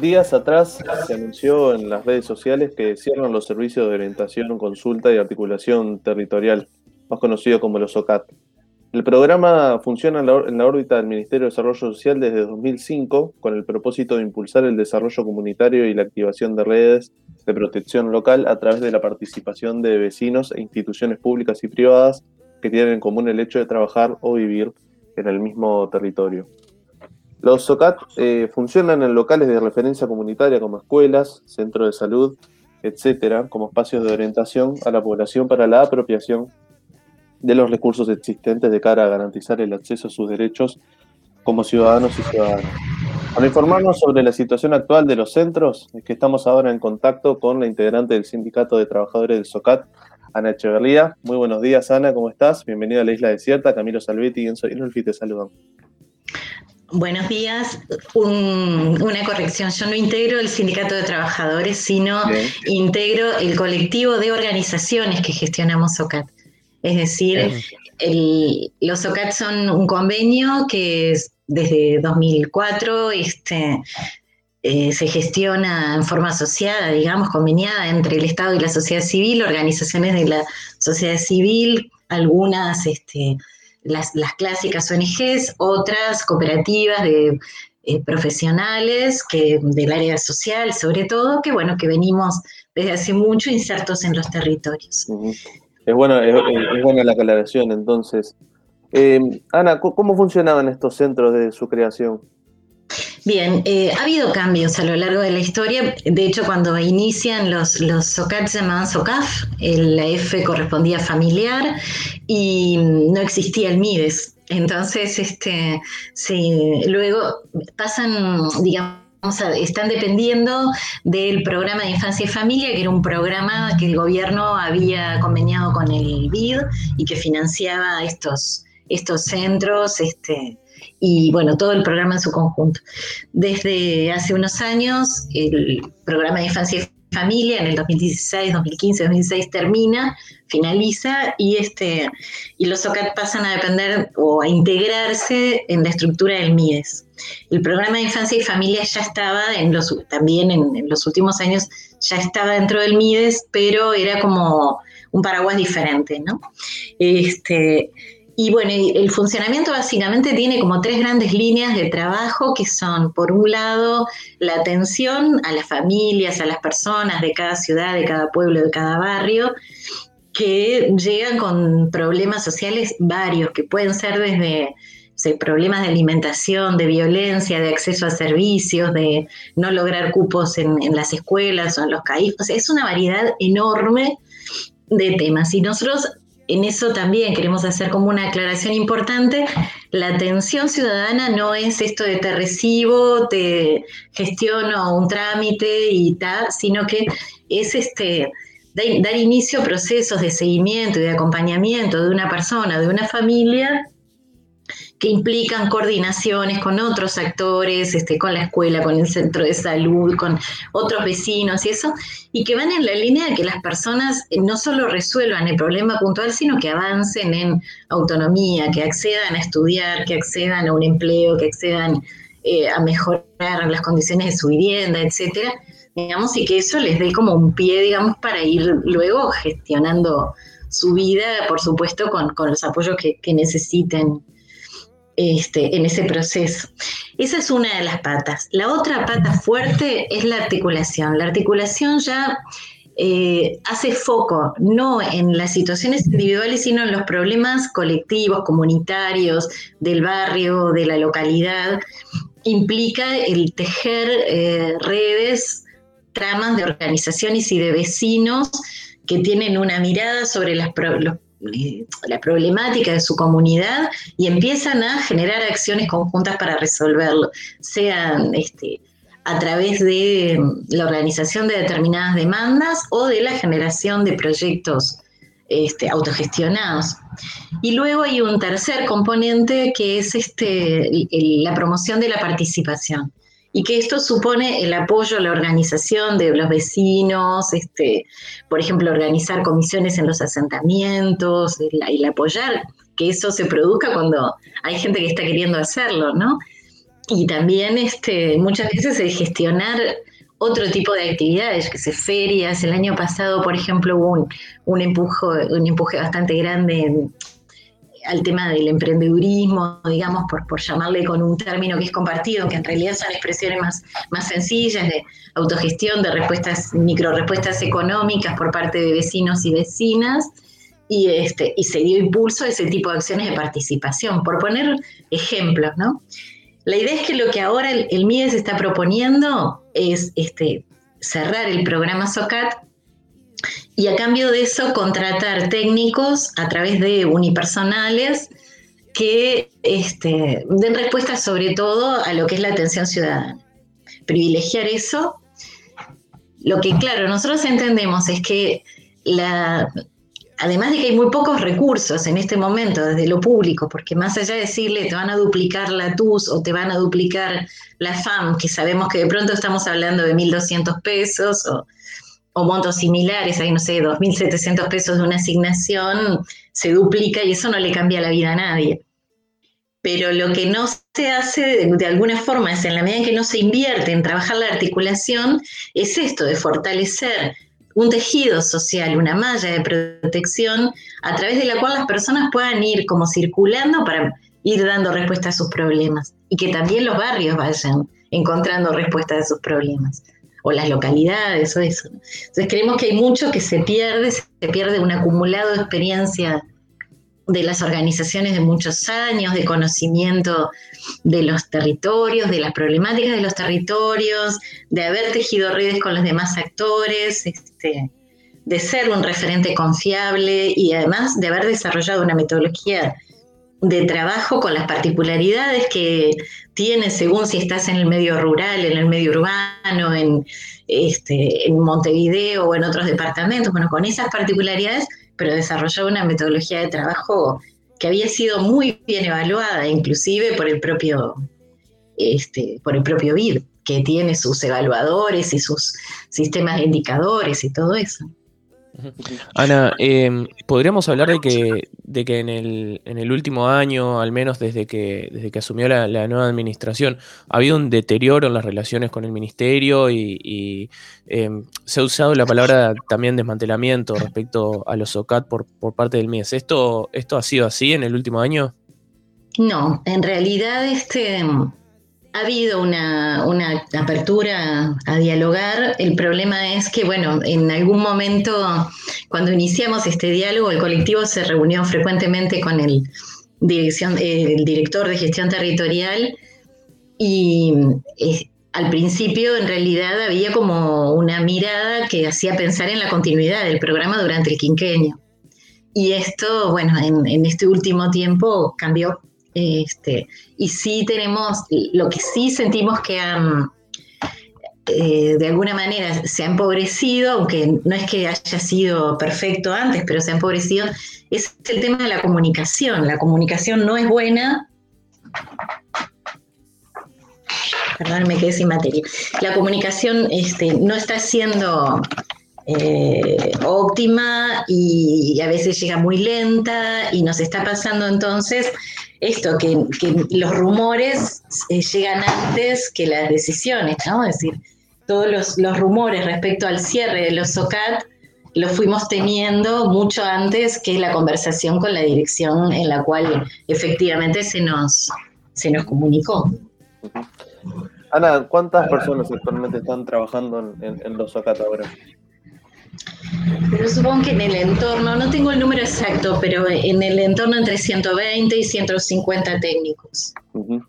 Días atrás se anunció en las redes sociales que cierran los servicios de orientación, consulta y articulación territorial, más conocido como los OCAT. El programa funciona en la, órbita del Ministerio de Desarrollo Social desde 2005 con el propósito de impulsar el desarrollo comunitario y la activación de redes de protección local a través de la participación de vecinos e instituciones públicas y privadas que tienen en común el hecho de trabajar o vivir en el mismo territorio. Los SOCAT eh, funcionan en locales de referencia comunitaria como escuelas, centros de salud, etcétera, como espacios de orientación a la población para la apropiación de los recursos existentes de cara a garantizar el acceso a sus derechos como ciudadanos y ciudadanas. Para informarnos sobre la situación actual de los centros, es que estamos ahora en contacto con la integrante del Sindicato de Trabajadores del SOCAT, Ana Echeverría. Muy buenos días, Ana, ¿cómo estás? Bienvenida a la Isla Desierta. Camilo Salvetti y Enzo Inolfi te saludan. Buenos días. Un- una corrección. Yo no integro el sindicato de trabajadores, sino Bien. integro el colectivo de organizaciones que gestionamos SOCAT. Es decir, el- los SOCAT son un convenio que es desde 2004 este, eh, se gestiona en forma asociada, digamos, conveniada entre el Estado y la sociedad civil, organizaciones de la sociedad civil, algunas este, las, las clásicas ONGs, otras cooperativas de eh, profesionales que, del área social, sobre todo, que bueno, que venimos desde hace mucho insertos en los territorios. Es, bueno, es, buena la aclaración, entonces. Eh, Ana, ¿cómo- ¿cómo funcionaban estos centros de su creación? Bien, eh, ha habido cambios a lo largo de la historia. De hecho, cuando inician los, los SOCAT se llamaban SOCAF, la F correspondía a familiar y no existía el MIDES. Entonces, este, se- luego pasan, digamos, están dependiendo del programa de infancia y familia, que era un programa que el gobierno había conveniado con el BID y que financiaba estos, estos centros, este, y bueno, todo el programa en su conjunto. Desde hace unos años, el programa de infancia y familia en el 2016, 2015, 2016 termina, finaliza y, este, y los OCAT pasan a depender o a integrarse en la estructura del MIDES. El programa de infancia y familia ya estaba en los, también en, en los últimos años, ya estaba dentro del MIDES, pero era como un paraguas diferente, ¿no? Este, y bueno, el funcionamiento básicamente tiene como tres grandes líneas de trabajo que son, por un lado, la atención a las familias, a las personas de cada ciudad, de cada pueblo, de cada barrio, que llegan con problemas sociales varios, que pueden ser desde problemas de alimentación, de violencia, de acceso a servicios, de no lograr cupos en, en las escuelas o en los CAIF. O sea, es una variedad enorme de temas. Y nosotros en eso también queremos hacer como una aclaración importante. La atención ciudadana no es esto de te recibo, te gestiono un trámite y tal, sino que es este dar, inicio a procesos de seguimiento y de acompañamiento de una persona, de una familia que implican coordinaciones con otros actores, este, con la escuela, con el centro de salud, con otros vecinos y eso, y que van en la línea de que las personas no solo resuelvan el problema puntual, sino que avancen en autonomía, que accedan a estudiar, que accedan a un empleo, que accedan eh, a mejorar las condiciones de su vivienda, etcétera, digamos, y que eso les dé como un pie, digamos, para ir luego gestionando su vida, por supuesto, con, con los apoyos que, que necesiten este, en ese proceso. Esa es una de las patas. La otra pata fuerte es la articulación. La articulación ya eh, hace foco no en las situaciones individuales, sino en los problemas colectivos, comunitarios, del barrio, de la localidad. Implica el tejer eh, redes, tramas de organizaciones y de vecinos que tienen una mirada sobre las los la problemática de su comunidad y empiezan a generar acciones conjuntas para resolverlo, sean este, a través de la organización de determinadas demandas o de la generación de proyectos este, autogestionados. Y luego hay un tercer componente que es este, la promoción de la participación. Y que esto supone el apoyo a la organización de los vecinos, este, por ejemplo, organizar comisiones en los asentamientos, el, apoyar que eso se produzca cuando hay gente que está queriendo hacerlo, ¿no? Y también este, muchas veces el gestionar otro tipo de actividades, que se ferias. El año pasado, por ejemplo, hubo un, un, empujo, un empuje bastante grande al tema del emprendedurismo, digamos, por, por llamarle con un término que es compartido, que en realidad son expresiones más, más sencillas de autogestión, de respuestas, micro respuestas económicas por parte de vecinos y vecinas, y, este, y se dio impulso a ese tipo de acciones de participación, por poner ejemplos, ¿no? La idea es que lo que ahora el, el MIDES está proponiendo es este, cerrar el programa SOCAT y a cambio de eso contratar técnicos a través de unipersonales que este, den respuesta sobre todo a lo que es la atención ciudadana. Privilegiar eso. Lo que, claro, nosotros entendemos es que la, además de que hay muy pocos recursos en este momento desde lo público, porque más allá de decirle te van a duplicar la TUS o te van a duplicar la FAM, que sabemos que de pronto estamos hablando de 1.200 pesos o, o montos similares, hay no sé, 2.700 pesos de una asignación, se duplica y eso no le cambia la vida a nadie. Pero lo que no se hace de, alguna forma es en la medida en que no se invierte en trabajar la articulación, es esto de fortalecer un tejido social, una malla de protección a través de la cual las personas puedan ir como circulando para ir dando respuesta a sus problemas y que también los barrios vayan encontrando respuestas a sus problemas o las localidades o eso. Entonces creemos que hay mucho que se pierde, se pierde un acumulado de experiencia de las organizaciones de muchos años, de conocimiento de los territorios, de las problemáticas de los territorios, de haber tejido redes con los demás actores, este, de ser un referente confiable y además de haber desarrollado una metodología de trabajo con las particularidades que tiene según si estás en el medio rural, en el medio urbano, en, este, Montevideo o en otros departamentos. Bueno, con esas particularidades pero desarrolló una metodología de trabajo que había sido muy bien evaluada, inclusive por el propio, este, por el propio BID, que tiene sus evaluadores y sus sistemas de indicadores y todo eso. Ana, eh, podríamos hablar de que, de que en, el, en el último año, al menos desde que, desde que asumió la, nueva administración, ha habido un deterioro en las relaciones con el ministerio y, eh, se ha usado la palabra también desmantelamiento respecto a los OCAT por, por parte del MIES. ¿Esto, ¿Esto ha sido así en el último año? No, en realidad este, ha habido una, una, apertura a dialogar. El problema es que, bueno, en algún momento, cuando iniciamos este diálogo, el colectivo se reunió frecuentemente con el, dirección, el director de gestión territorial y eh, al principio en realidad había como una mirada que hacía pensar en la continuidad del programa durante el quinquenio. Y esto, bueno, en, en este último tiempo cambió este, y sí tenemos, lo que sí sentimos que han, eh, de alguna manera se ha empobrecido, aunque no es que haya sido perfecto antes, pero se ha empobrecido, es el tema de la comunicación. La comunicación no es buena. Perdón, me quedé sin materia. La comunicación este, no está siendo eh, óptima y a veces llega muy lenta y nos está pasando entonces esto, que, los rumores eh, llegan antes que las decisiones, ¿no? Es decir, todos los, los, rumores respecto al cierre de los SOCAT los fuimos teniendo mucho antes que la conversación con la dirección en la cual efectivamente se nos, se nos comunicó. Ana, ¿cuántas personas actualmente están trabajando en, en los SOCAT ahora? Pero supongo que en el entorno, no tengo el número exacto, pero en el entorno entre 120 y 150 técnicos. Uh -huh.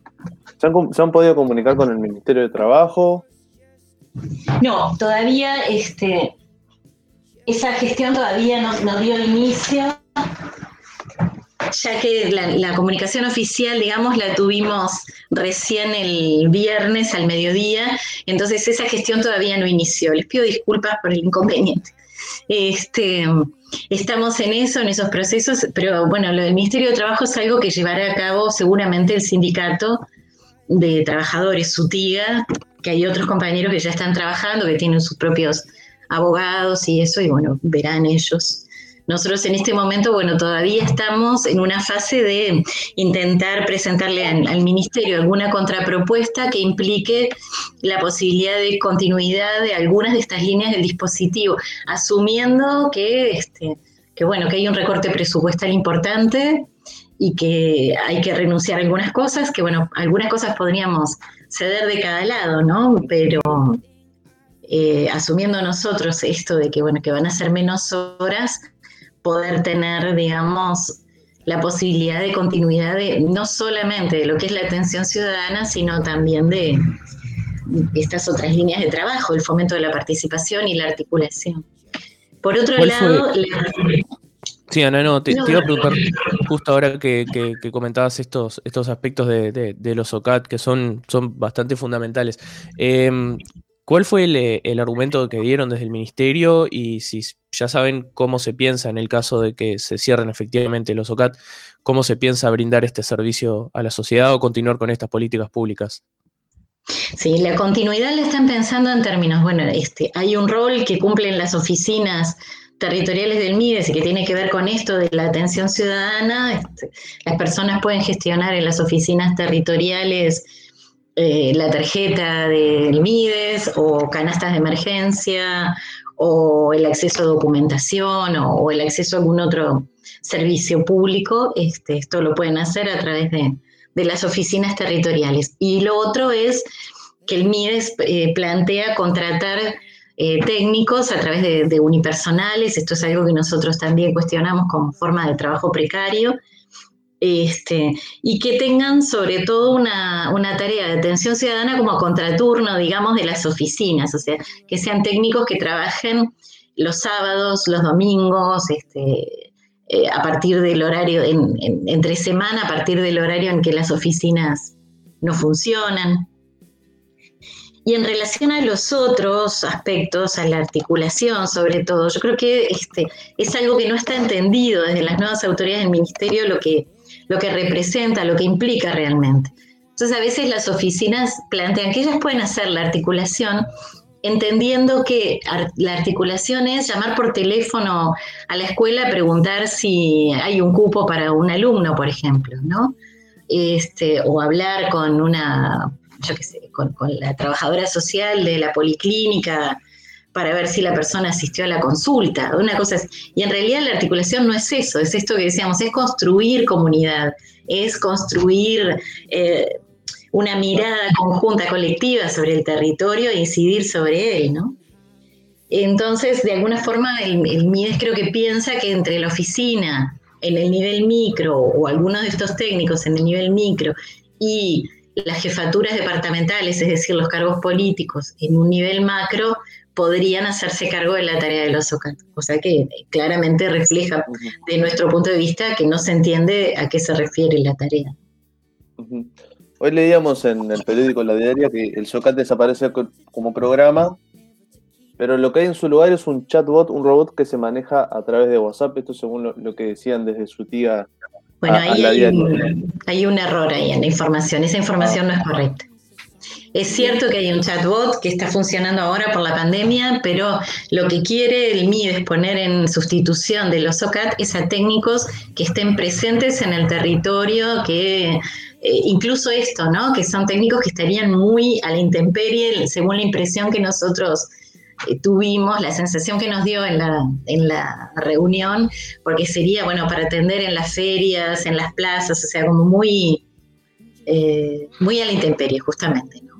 ¿Se, han, ¿Se han, podido comunicar con el Ministerio de Trabajo? No, todavía este, esa gestión todavía no, no dio inicio, ya que la, la, comunicación oficial, digamos, la tuvimos recién el viernes al mediodía, entonces esa gestión todavía no inició. Les pido disculpas por el inconveniente. Este, estamos en eso, en esos procesos, pero bueno, lo del Ministerio de Trabajo es algo que llevará a cabo seguramente el sindicato de trabajadores, SUTIGA, que hay otros compañeros que ya están trabajando, que tienen sus propios abogados y eso, y bueno, verán ellos. Nosotros en este momento, bueno, todavía estamos en una fase de intentar presentarle al, ministerio alguna contrapropuesta que implique la posibilidad de continuidad de algunas de estas líneas del dispositivo, asumiendo que, este, que bueno, que hay un recorte presupuestal importante y que hay que renunciar a algunas cosas, que bueno, algunas cosas podríamos ceder de cada lado, ¿no? Pero eh, asumiendo nosotros esto de que, bueno, que van a ser menos horas, poder tener, digamos, la posibilidad de continuidad de no solamente de lo que es la atención ciudadana, sino también de estas otras líneas de trabajo, el fomento de la participación y la articulación. Por otro lado, la... Sí, Ana, no, te, no, te, iba a preguntar justo ahora que, que, que comentabas estos, estos aspectos de, de, de, los OCAT que son, son bastante fundamentales. Eh, ¿Cuál fue el, el, argumento que dieron desde el ministerio y si ya saben cómo se piensa en el caso de que se cierren efectivamente los OCAT, cómo se piensa brindar este servicio a la sociedad o continuar con estas políticas públicas? Sí, la continuidad la están pensando en términos, bueno, este, hay un rol que cumplen las oficinas territoriales del MIDES y que tiene que ver con esto de la atención ciudadana. Este, las personas pueden gestionar en las oficinas territoriales eh, la tarjeta del MIDES o canastas de emergencia o el acceso a documentación o, el acceso a algún otro servicio público, este, esto lo pueden hacer a través de, de, las oficinas territoriales. Y lo otro es que el MIDES eh, plantea contratar eh, técnicos a través de, unipersonales, esto es algo que nosotros también cuestionamos como forma de trabajo precario, este, y que tengan sobre todo una, una, tarea de atención ciudadana como contraturno, digamos, de las oficinas, o sea, que sean técnicos que trabajen los sábados, los domingos, este, eh, a partir del horario, en, en, entre semana, a partir del horario en que las oficinas no funcionan. Y en relación a los otros aspectos, a la articulación sobre todo, yo creo que este, es algo que no está entendido desde las nuevas autoridades del Ministerio, lo que lo que representa, lo que implica realmente. Entonces a veces las oficinas plantean que ellas pueden hacer la articulación entendiendo que la articulación es llamar por teléfono a la escuela a preguntar si hay un cupo para un alumno, por ejemplo, ¿no? Este, o hablar con una, yo qué sé, con, con la trabajadora social de la policlínica para ver si la persona asistió a la consulta. Una cosa es, y en realidad la articulación no es eso, es esto que decíamos, es construir comunidad, es construir eh, una mirada conjunta, colectiva sobre el territorio e incidir sobre él, ¿no? Entonces, de alguna forma, el, el MIDES creo que piensa que entre la oficina en el nivel micro o algunos de estos técnicos en el nivel micro y las jefaturas departamentales, es decir, los cargos políticos en un nivel macro, podrían hacerse cargo de la tarea de los OCAT. O sea que claramente refleja de nuestro punto de vista que no se entiende a qué se refiere la tarea. Hoy leíamos en el periódico La Diaria que el SOCAT desaparece como programa, pero lo que hay en su lugar es un chatbot, un robot que se maneja a través de WhatsApp, esto según lo, lo que decían desde su tía. Bueno, a, ahí a hay, un, hay, un, error ahí en la información, esa información ah. no es correcta. Es cierto que hay un chatbot que está funcionando ahora por la pandemia, pero lo que quiere el MIDES poner en sustitución de los OCAT es a técnicos que estén presentes en el territorio, que eh, incluso esto, ¿no? Que son técnicos que estarían muy a la intemperie, según la impresión que nosotros eh, tuvimos, la sensación que nos dio en la, en la reunión, porque sería, bueno, para atender en las ferias, en las plazas, o sea, como muy, eh, muy a la intemperie, justamente, ¿no?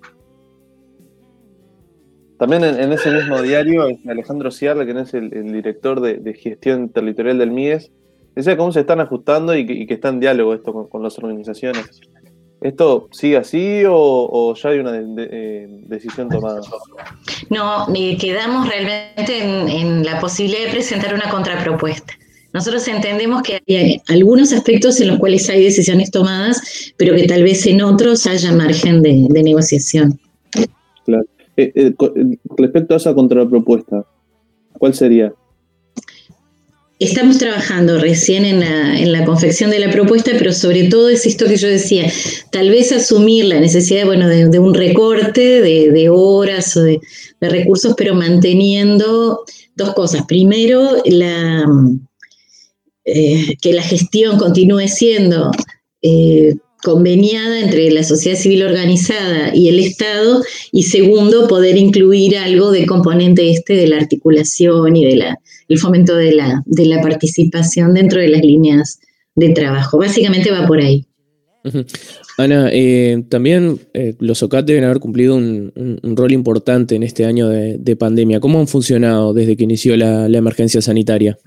También en, en, ese mismo diario, Alejandro Ciarle, que es el, el director de, de, gestión territorial del MIDES, dice cómo se están ajustando y que, y que está en diálogo esto con, con, las organizaciones. ¿Esto sigue así o, o ya hay una de, de, eh, decisión tomada? No, eh, quedamos realmente en, en, la posibilidad de presentar una contrapropuesta. Nosotros entendemos que hay algunos aspectos en los cuales hay decisiones tomadas, pero que tal vez en otros haya margen de, de negociación. Claro. Eh, eh, respecto a esa contrapropuesta, ¿cuál sería? estamos trabajando recién en la, confección de la propuesta, pero sobre todo es esto que yo decía, tal vez asumir la necesidad bueno, de, un recorte de, horas o de, recursos, pero manteniendo dos cosas. Primero, eh, que la gestión continúe siendo eh, conveniada entre la sociedad civil organizada y el Estado, y segundo, poder incluir algo de componente este de la articulación y del de fomento de la, de la participación dentro de las líneas de trabajo. Básicamente va por ahí. Ana, eh, también eh, los OCAT deben haber cumplido un, un, rol importante en este año de, de, pandemia. ¿Cómo han funcionado desde que inició la, la emergencia sanitaria?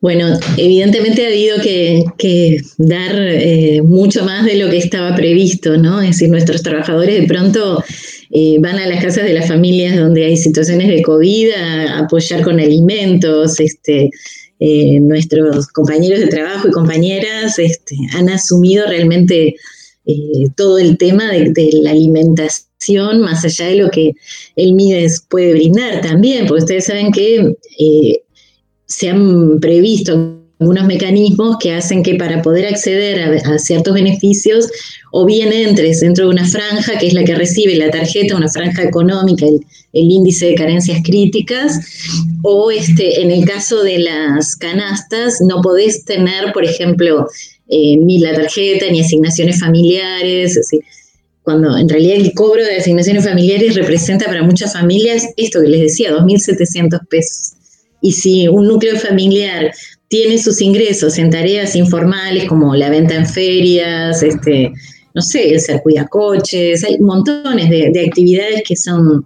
Bueno, evidentemente ha habido que, dar eh, mucho más de lo que estaba previsto, ¿no? Es decir, nuestros trabajadores de pronto eh, van a las casas de las familias donde hay situaciones de COVID a apoyar con alimentos, este, eh, nuestros compañeros de trabajo y compañeras este, han asumido realmente todo el tema de, la alimentación, más allá de lo que el MIDES puede brindar también, porque ustedes saben que se han previsto algunos mecanismos que hacen que para poder acceder a, ciertos beneficios o bien entres dentro de una franja que es la que recibe la tarjeta, una franja económica, el, índice de carencias críticas, o este, en el caso de las canastas no podés tener, por ejemplo, eh, ni la tarjeta ni asignaciones familiares, cuando en realidad el cobro de asignaciones familiares representa para muchas familias esto que les decía, 2.700 pesos. Y si un núcleo familiar tiene sus ingresos en tareas informales como la venta en ferias, este, no sé, el ser cuidacoches, hay montones de, de, actividades que son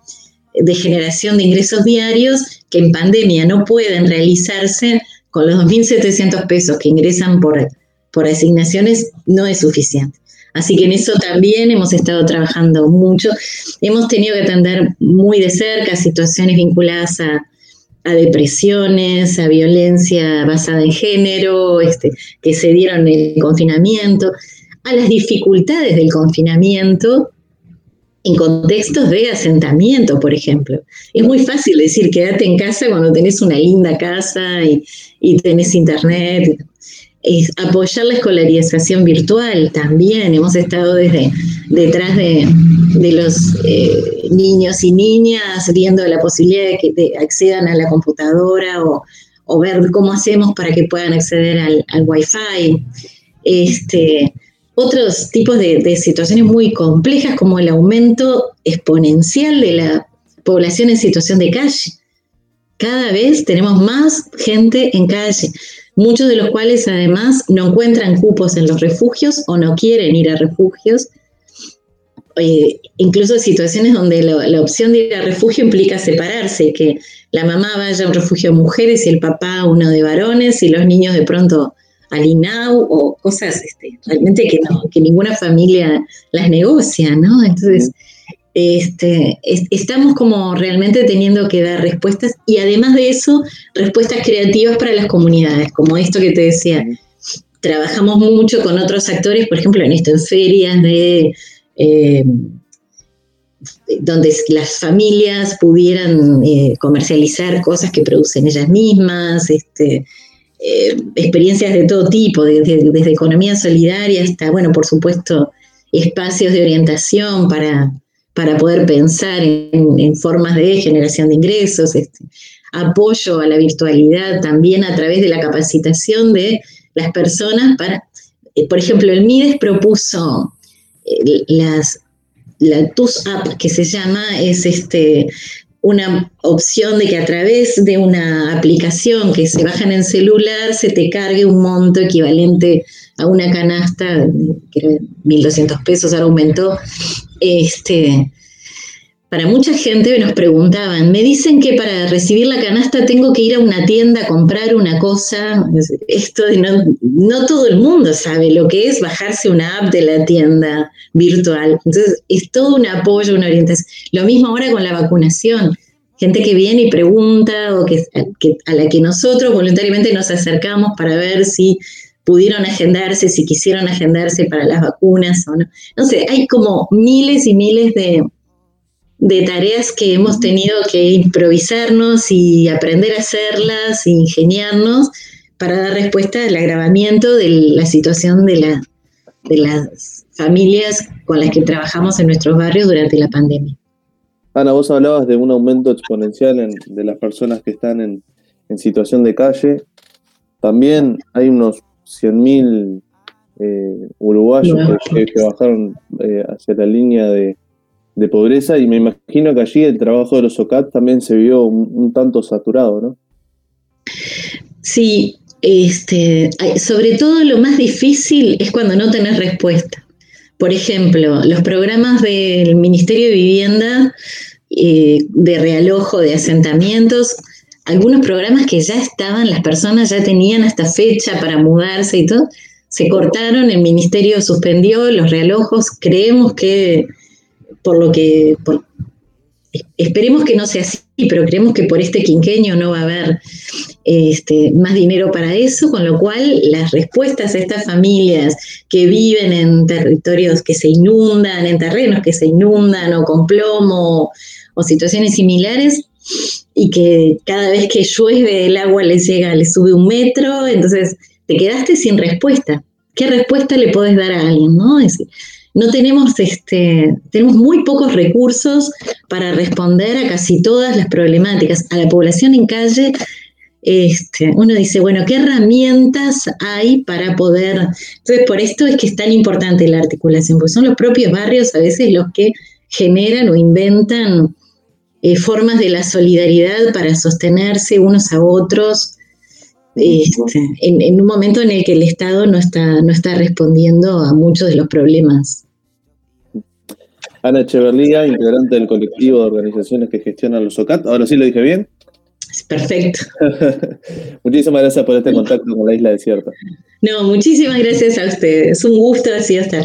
de generación de ingresos diarios que en pandemia no pueden realizarse con los 2.700 pesos que ingresan por, por asignaciones, no es suficiente. Así que en eso también hemos estado trabajando mucho. Hemos tenido que atender muy de cerca situaciones vinculadas a, a depresiones, a violencia basada en género, este, que se dieron en el confinamiento, a las dificultades del confinamiento en contextos de asentamiento, por ejemplo. Es muy fácil decir quédate en casa cuando tenés una linda casa y, tenés internet es apoyar la escolarización virtual también. Hemos estado desde detrás de, de los eh, niños y niñas viendo la posibilidad de que accedan a la computadora o, o, ver cómo hacemos para que puedan acceder al, al Wi-Fi. Este, otros tipos de, de situaciones muy complejas como el aumento exponencial de la población en situación de calle. Cada vez tenemos más gente en calle muchos de los cuales además no encuentran cupos en los refugios o no quieren ir a refugios. Eh, incluso situaciones donde la, la, opción de ir a refugio implica separarse, que la mamá vaya a un refugio de mujeres y el papá uno de varones y los niños de pronto al INAU o cosas este, realmente que, no, que ninguna familia las negocia, ¿no? Entonces, este, es, estamos como realmente teniendo que dar respuestas y además de eso, respuestas creativas para las comunidades, como esto que te decía. Trabajamos mucho con otros actores, por ejemplo, en esto, en ferias de... Eh, donde las familias pudieran eh, comercializar cosas que producen ellas mismas, este, eh, experiencias de todo tipo, desde, economía solidaria hasta, bueno, por supuesto, espacios de orientación para, para poder pensar en, formas de generación de ingresos, este, apoyo a la virtualidad también a través de la capacitación de las personas para, por ejemplo, el MIDES propuso las, la TUS App, que se llama, es este, una opción de que a través de una aplicación que se baja en el celular se te cargue un monto equivalente a una canasta, que era 1.200 pesos, ahora aumentó, este, para mucha gente nos preguntaban, me dicen que para recibir la canasta tengo que ir a una tienda a comprar una cosa. Esto no todo el mundo sabe lo que es bajarse una app de la tienda virtual. Entonces, es todo un apoyo, una orientación. Lo mismo ahora con la vacunación. Gente que viene y pregunta o que, que a la que nosotros voluntariamente nos acercamos para ver si pudieron agendarse, si quisieron agendarse para las vacunas o no. No sé, hay como miles y miles de, de tareas que hemos tenido que improvisarnos y aprender a hacerlas, e ingeniarnos para dar respuesta al agravamiento de la situación de, la, de las familias con las que trabajamos en nuestros barrios durante la pandemia. Ana, vos hablabas de un aumento exponencial en, de las personas que están en, en situación de calle. También hay unos 100.000 eh, uruguayos que, que bajaron eh, hacia la línea de, de, pobreza y me imagino que allí el trabajo de los OCAT también se vio un, tanto saturado, ¿no? Sí, este, sobre todo lo más difícil es cuando no tenés respuesta. Por ejemplo, los programas del Ministerio de Vivienda eh, de realojo de asentamientos, algunos programas que ya estaban, las personas ya tenían hasta fecha para mudarse y todo, se cortaron, el ministerio suspendió los realojos, creemos que por lo que, esperemos que no sea así, pero creemos que por este quinquenio no va a haber este, más dinero para eso, con lo cual las respuestas a estas familias que viven en territorios que se inundan, en terrenos que se inundan o con plomo o situaciones similares, y que cada vez que llueve el agua les llega, les sube un metro, entonces te quedaste sin respuesta. ¿Qué respuesta le podés dar a alguien? ¿no? Es, no tenemos, este, tenemos muy pocos recursos para responder a casi todas las problemáticas. A la población en calle, este, uno dice, bueno, ¿qué herramientas hay para poder? Entonces, por esto es que es tan importante la articulación, porque son los propios barrios a veces los que generan o inventan eh, formas de la solidaridad para sostenerse unos a otros este, en, en, un momento en el que el Estado no está, no está respondiendo a muchos de los problemas. Ana Echeverría, integrante del colectivo de organizaciones que gestionan los OCAT. Ahora sí lo dije bien. Perfecto. muchísimas gracias por este contacto con la isla desierta. No, muchísimas gracias a ustedes. Un gusto así estar.